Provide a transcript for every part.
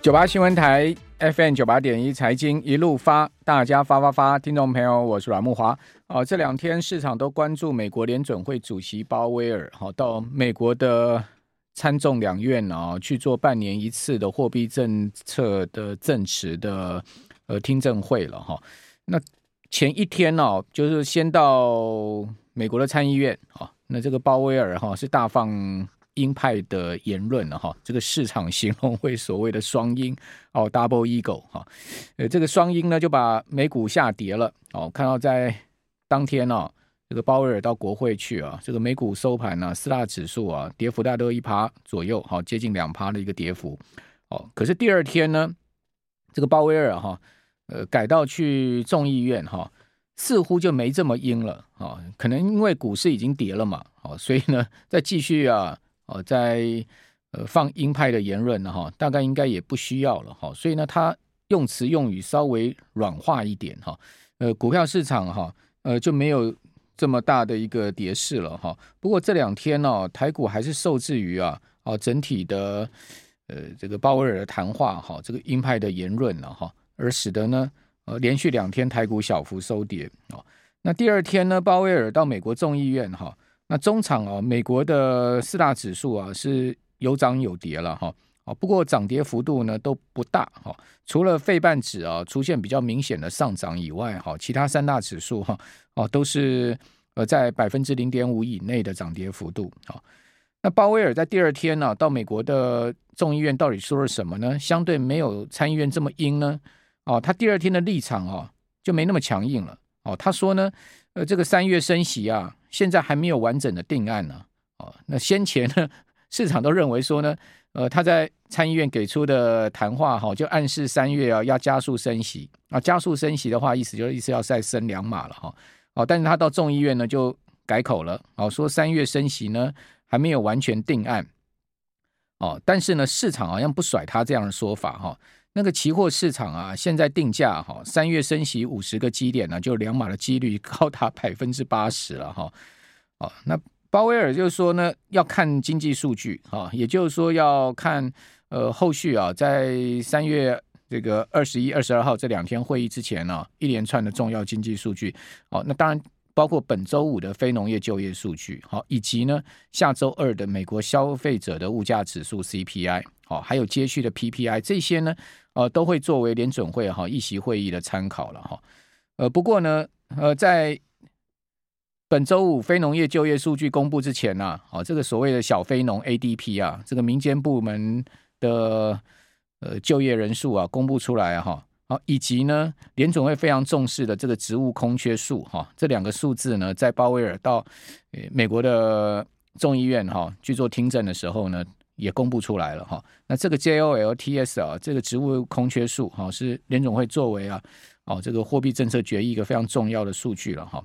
九八新闻台 FM 九八点一财经一路发，大家发发发，听众朋友，我是阮慕华。哦，这两天市场都关注美国联准会主席鲍威尔，好到美国的参众两院哦去做半年一次的货币政策的证词的呃听证会了哈。那前一天呢，就是先到美国的参议院啊，那这个鲍威尔哈是大放。鹰派的言论了哈，这个市场形容为所谓的双鹰哦，double eagle 哈，呃，这个双鹰呢就把美股下跌了哦。看到在当天呢，这个鲍威尔到国会去啊，这个美股收盘呢，四大指数啊跌幅大概都一趴左右，好接近两趴的一个跌幅哦。可是第二天呢，这个鲍威尔哈，呃，改到去众议院哈，似乎就没这么鹰了啊。可能因为股市已经跌了嘛，哦，所以呢，再继续啊。哦，在呃放鹰派的言论呢，哈，大概应该也不需要了哈，所以呢，他用词用语稍微软化一点哈，呃，股票市场哈，呃就没有这么大的一个跌势了哈。不过这两天呢，台股还是受制于啊，哦整体的呃这个鲍威尔的谈话哈，这个鹰派的言论了哈，而使得呢呃连续两天台股小幅收跌啊。那第二天呢，鲍威尔到美国众议院哈。那中场啊，美国的四大指数啊是有涨有跌了哈，哦，不过涨跌幅度呢都不大哈，除了费半指啊出现比较明显的上涨以外哈，其他三大指数哈哦都是呃在百分之零点五以内的涨跌幅度啊。那鲍威尔在第二天呢到美国的众议院到底说了什么呢？相对没有参议院这么鹰呢？哦，他第二天的立场啊就没那么强硬了哦，他说呢，呃，这个三月升息啊。现在还没有完整的定案呢，哦，那先前呢，市场都认为说呢，呃，他在参议院给出的谈话哈，就暗示三月啊要加速升息。啊，加速升息的话，意思就是意思要再升两码了哈，哦，但是他到众议院呢就改口了，哦，说三月升息呢还没有完全定案，哦，但是呢，市场好像不甩他这样的说法哈。那个期货市场啊，现在定价哈，三月升息五十个基点呢，就两码的几率高达 百分之八十了哈。哦，那鲍威尔就说呢，要看经济数据哈，也就是说要看呃后续啊，在三月这个二十一、二十二号这两天会议之前呢，一连串的重要经济数据。哦，那当然包括本周五的非农业就业数据，好，以及呢下周二的美国消费者的物价指数 CPI，好，还有接续的 PPI 这些呢。呃，都会作为联准会哈议席会议的参考了哈。呃，不过呢，呃，在本周五非农业就业数据公布之前呢，啊，这个所谓的小非农 ADP 啊，这个民间部门的呃就业人数啊，公布出来哈，好，以及呢，联准会非常重视的这个职务空缺数哈，这两个数字呢，在鲍威尔到美国的众议院哈去做听证的时候呢。也公布出来了哈，那这个 JOLTS 啊，这个职务空缺数哈，是联总会作为啊，哦这个货币政策决议一个非常重要的数据了哈。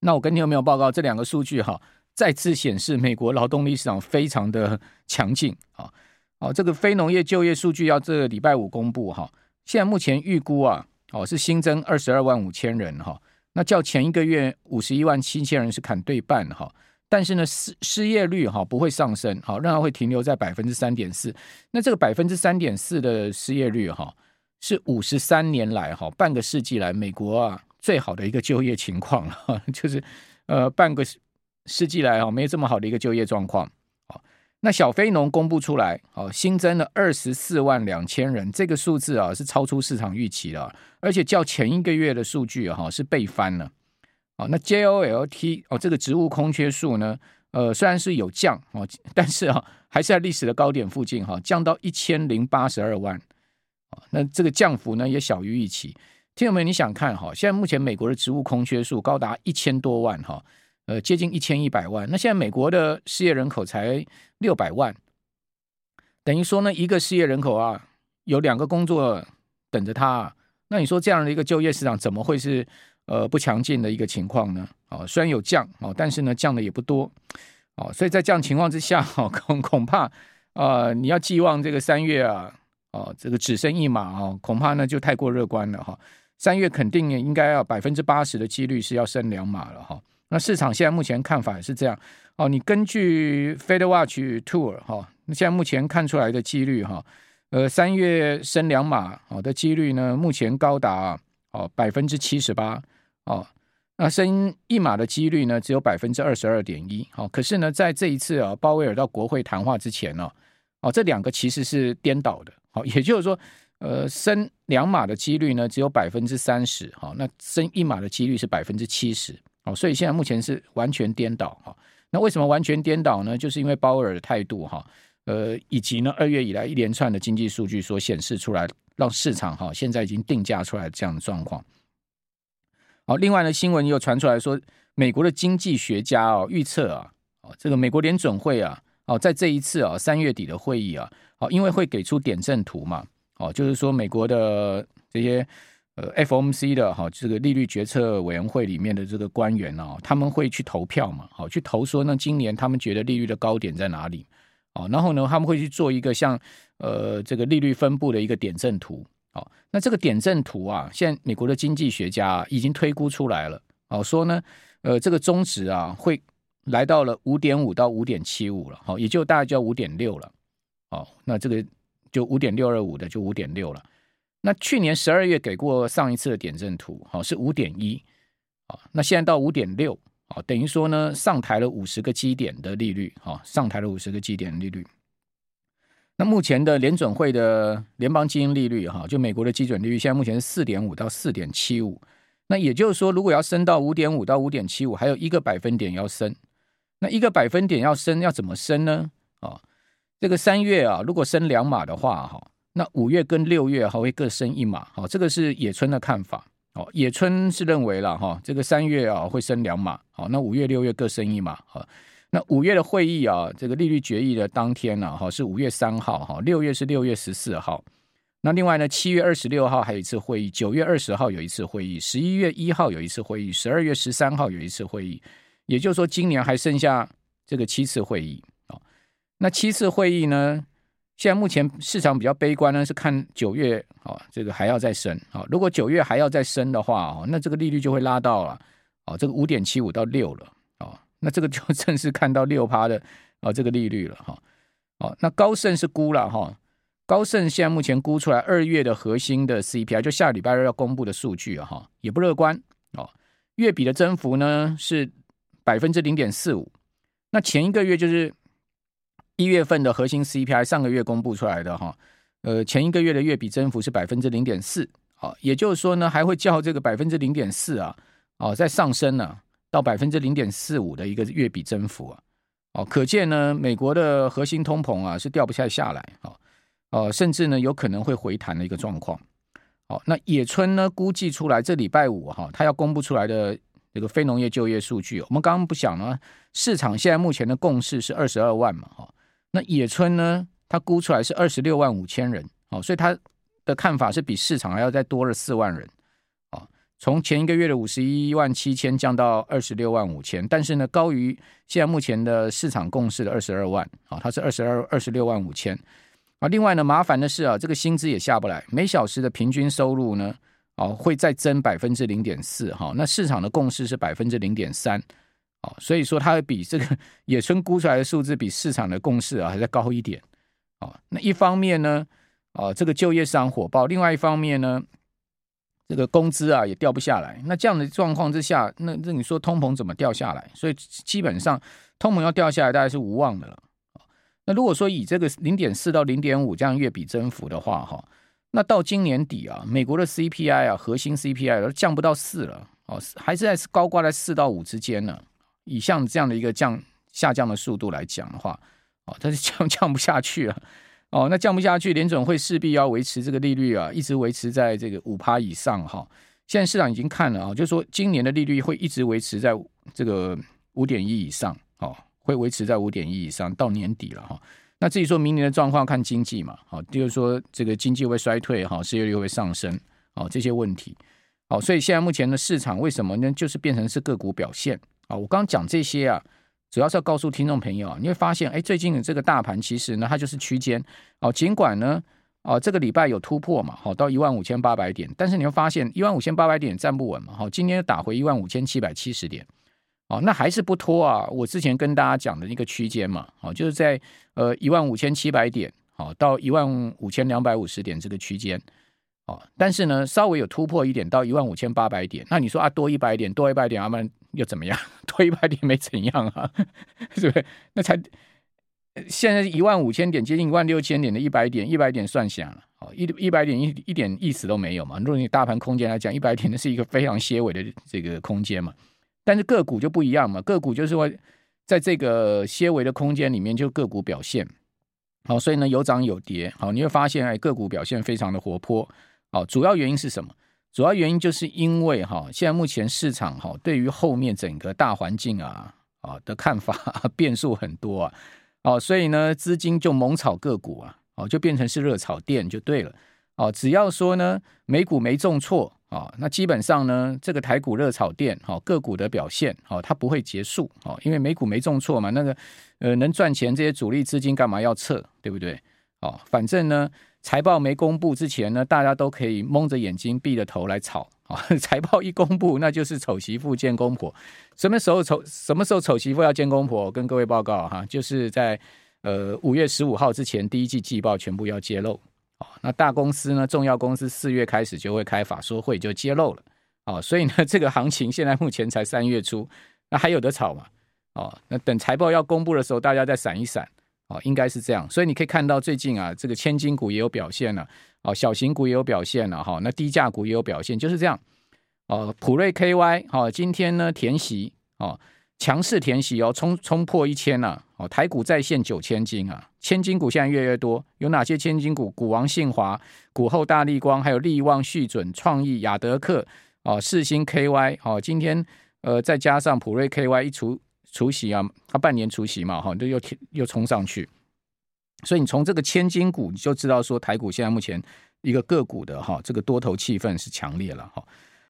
那我跟你有没有报告这两个数据哈，再次显示美国劳动力市场非常的强劲啊。哦，这个非农业就业数据要这个礼拜五公布哈，现在目前预估啊，哦是新增二十二万五千人哈，那较前一个月五十一万七千人是砍对半哈。但是呢，失失业率哈不会上升，好，让它会停留在百分之三点四。那这个百分之三点四的失业率哈，是五十三年来哈半个世纪来美国啊最好的一个就业情况了，就是呃半个世纪来哈没有这么好的一个就业状况。好，那小非农公布出来，好，新增了二十四万两千人，这个数字啊是超出市场预期的，而且较前一个月的数据哈是倍翻了。哦，那 JOLT 哦，这个职务空缺数呢，呃，虽然是有降哦，但是啊，还是在历史的高点附近哈，降到一千零八十二万哦。那这个降幅呢，也小于预期。听友们，你想看哈？现在目前美国的职务空缺数高达一千多万哈，呃，接近一千一百万。那现在美国的失业人口才六百万，等于说呢，一个失业人口啊，有两个工作等着他。那你说这样的一个就业市场，怎么会是？呃，不强劲的一个情况呢，哦，虽然有降哦，但是呢，降的也不多，哦，所以在这样情况之下，哦，恐恐怕啊、呃，你要寄望这个三月啊，哦，这个只升一码哦，恐怕呢就太过乐观了哈、三月肯定应该要百分之八十的几率是要升两码了哈、那市场现在目前看法也是这样，哦，你根据 Fed Watch Tour 哈、哦，现在目前看出来的几率哈，呃，三月升两码哦的几率呢，目前高达哦百分之七十八哦。那升一码的几率呢，只有百分之二十二点一。好，可是呢，在这一次啊，鲍威尔到国会谈话之前呢，哦，这两个其实是颠倒的。好，也就是说，呃，升两码的几率呢，只有百分之三十。好，那升一码的几率是百分之七十。好，所以现在目前是完全颠倒。哈，那为什么完全颠倒呢？就是因为鲍威尔的态度哈，呃，以及呢，二月以来一连串的经济数据所显示出来，让市场哈现在已经定价出来这样的状况。好，另外呢，新闻又传出来说，美国的经济学家哦预测啊，哦这个美国联准会啊，哦在这一次啊三月底的会议啊，哦因为会给出点阵图嘛，哦就是说美国的这些呃 FOMC 的哈这个利率决策委员会里面的这个官员啊，他们会去投票嘛，好去投说呢今年他们觉得利率的高点在哪里，哦然后呢他们会去做一个像呃这个利率分布的一个点阵图。好，那这个点阵图啊，现在美国的经济学家啊，已经推估出来了。哦，说呢，呃，这个中值啊，会来到了五点五到五点七五了。好，也就大概就要五点六了。好，那这个就五点六二五的就五点六了。那去年十二月给过上一次的点阵图，好是五点一。好，那现在到五点六，啊，等于说呢，上抬了五十个基点的利率。好，上抬了五十个基点的利率。那目前的联准会的联邦基金利率，哈，就美国的基准利率，现在目前是四点五到四点七五。那也就是说，如果要升到五点五到五点七五，还有一个百分点要升。那一个百分点要升，要怎么升呢？啊，这个三月啊，如果升两码的话，哈，那五月跟六月还会各升一码。好，这个是野村的看法。哦，野村是认为了哈，这个三月啊会升两码。好，那五月、六月各升一码。好。那五月的会议啊，这个利率决议的当天呢，哈是五月三号，哈六月是六月十四号。那另外呢，七月二十六号还有一次会议，九月二十号有一次会议，十一月一号有一次会议，十二月十三号有一次会议。也就是说，今年还剩下这个七次会议啊。那七次会议呢，现在目前市场比较悲观呢，是看九月啊，这个还要再升啊。如果九月还要再升的话哦，那这个利率就会拉到了啊，这个五点七五到六了。那这个就 正式看到六趴的啊这个利率了哈，哦，那高盛是估了哈，高盛现在目前估出来二月的核心的 CPI 就下礼拜二要公布的数据啊哈，也不乐观哦，月比的增幅呢是百分之零点四五，那前一个月就是一月份的核心 CPI 上个月公布出来的哈，呃前一个月的月比增幅是百分之零点四，好，也就是说呢还会较这个百分之零点四啊，哦在上升呢。到百分之零点四五的一个月比增幅啊，哦，可见呢，美国的核心通膨啊是掉不下下来啊，哦，甚至呢有可能会回弹的一个状况。哦，那野村呢估计出来这礼拜五哈，他要公布出来的这个非农业就业数据，我们刚刚不讲呢，市场现在目前的共识是二十二万嘛，哈，那野村呢他估出来是二十六万五千人，哦，所以他的看法是比市场还要再多了四万人。从前一个月的五十一万七千降到二十六万五千，但是呢，高于现在目前的市场共识的二十二万啊，它是二十二二十六万五千啊。另外呢，麻烦的是啊，这个薪资也下不来，每小时的平均收入呢，啊，会再增百分之零点四哈。那市场的共识是百分之零点三啊，所以说它比这个 野村估出来的数字比市场的共识啊还在高一点啊。那一方面呢，啊，这个就业市场火爆，另外一方面呢。这个工资啊也掉不下来，那这样的状况之下，那那你说通膨怎么掉下来？所以基本上通膨要掉下来，大概是无望的了。那如果说以这个零点四到零点五这样月比增幅的话，哈，那到今年底啊，美国的 CPI 啊，核心 CPI 都降不到四了，哦，还是在高挂在四到五之间呢。以像这样的一个降下降的速度来讲的话，哦，它是降降不下去了。哦，那降不下去，联准会势必要维持这个利率啊，一直维持在这个五趴以上哈。现在市场已经看了啊，就是说今年的利率会一直维持在这个五点一以上，哦，会维持在五点一以上到年底了哈。那至于说明年的状况，看经济嘛，好，就是说这个经济会衰退哈，失业率会上升，哦，这些问题，好，所以现在目前的市场为什么呢？就是变成是个股表现啊。我刚讲这些啊。主要是要告诉听众朋友啊，你会发现，哎，最近的这个大盘其实呢，它就是区间哦。尽管呢，哦，这个礼拜有突破嘛，好到一万五千八百点，但是你会发现一万五千八百点站不稳嘛，好，今天又打回一万五千七百七十点，哦，那还是不脱啊。我之前跟大家讲的那个区间嘛，好，就是在呃一万五千七百点，好到一万五千两百五十点这个区间，哦，但是呢，稍微有突破一点到一万五千八百点，那你说啊，多一百点，多一百点，阿曼又怎么样？多一百点没怎样啊，是不是？那才现在一万五千点，接近一万六千点的一百点，一百点算小了，哦，一一百点一一点意思都没有嘛。如果你大盘空间来讲，一百点那是一个非常些微的这个空间嘛，但是个股就不一样嘛，个股就是会在这个些微的空间里面，就个股表现。好，所以呢，有涨有跌。好，你会发现，哎，个股表现非常的活泼。好，主要原因是什么？主要原因就是因为哈，现在目前市场哈，对于后面整个大环境啊啊的看法 变数很多啊。哦，所以呢，资金就猛炒个股啊，哦，就变成是热炒店就对了。哦，只要说呢，美股没重挫。啊、那基本上呢，这个台股热炒店，哈、个股的表现，哦，它不会结束，哦，因为美股没重挫嘛，那个呃能赚钱这些主力资金干嘛要撤，对不对？哦，反正呢，财报没公布之前呢，大家都可以蒙着眼睛闭着头来炒，啊、财报一公布，那就是丑媳妇见公婆，什么时候丑什么时候丑媳妇要见公婆？跟各位报告哈，就是在呃五月十五号之前，第一季季报全部要揭露。哦，那大公司呢？重要公司四月开始就会开法说会，就揭露了。哦，所以呢，这个行情现在目前才三月初，那还有得炒嘛？哦，那等财报要公布的时候，大家再闪一闪。哦，应该是这样。所以你可以看到最近啊，这个千金股也有表现了。哦，小型股也有表现了。哈、那低价股也有表现，就是这样。哦，普瑞 KY，哦，今天呢填息，哦。强势填息哦，冲冲破一千了哦，台股再现九千金啊，千金股现在越来越多，有哪些千金股？股王信华、股后大立光，还有力旺、续准、创意、亚德克哦，世芯 KY 哦，今天呃再加上普瑞 KY 一除除夕啊，它半年除夕嘛哈，就又又冲上去，所以你从这个千金股你就知道说台股现在目前一个个股的哈这个多头气氛是强烈了哈。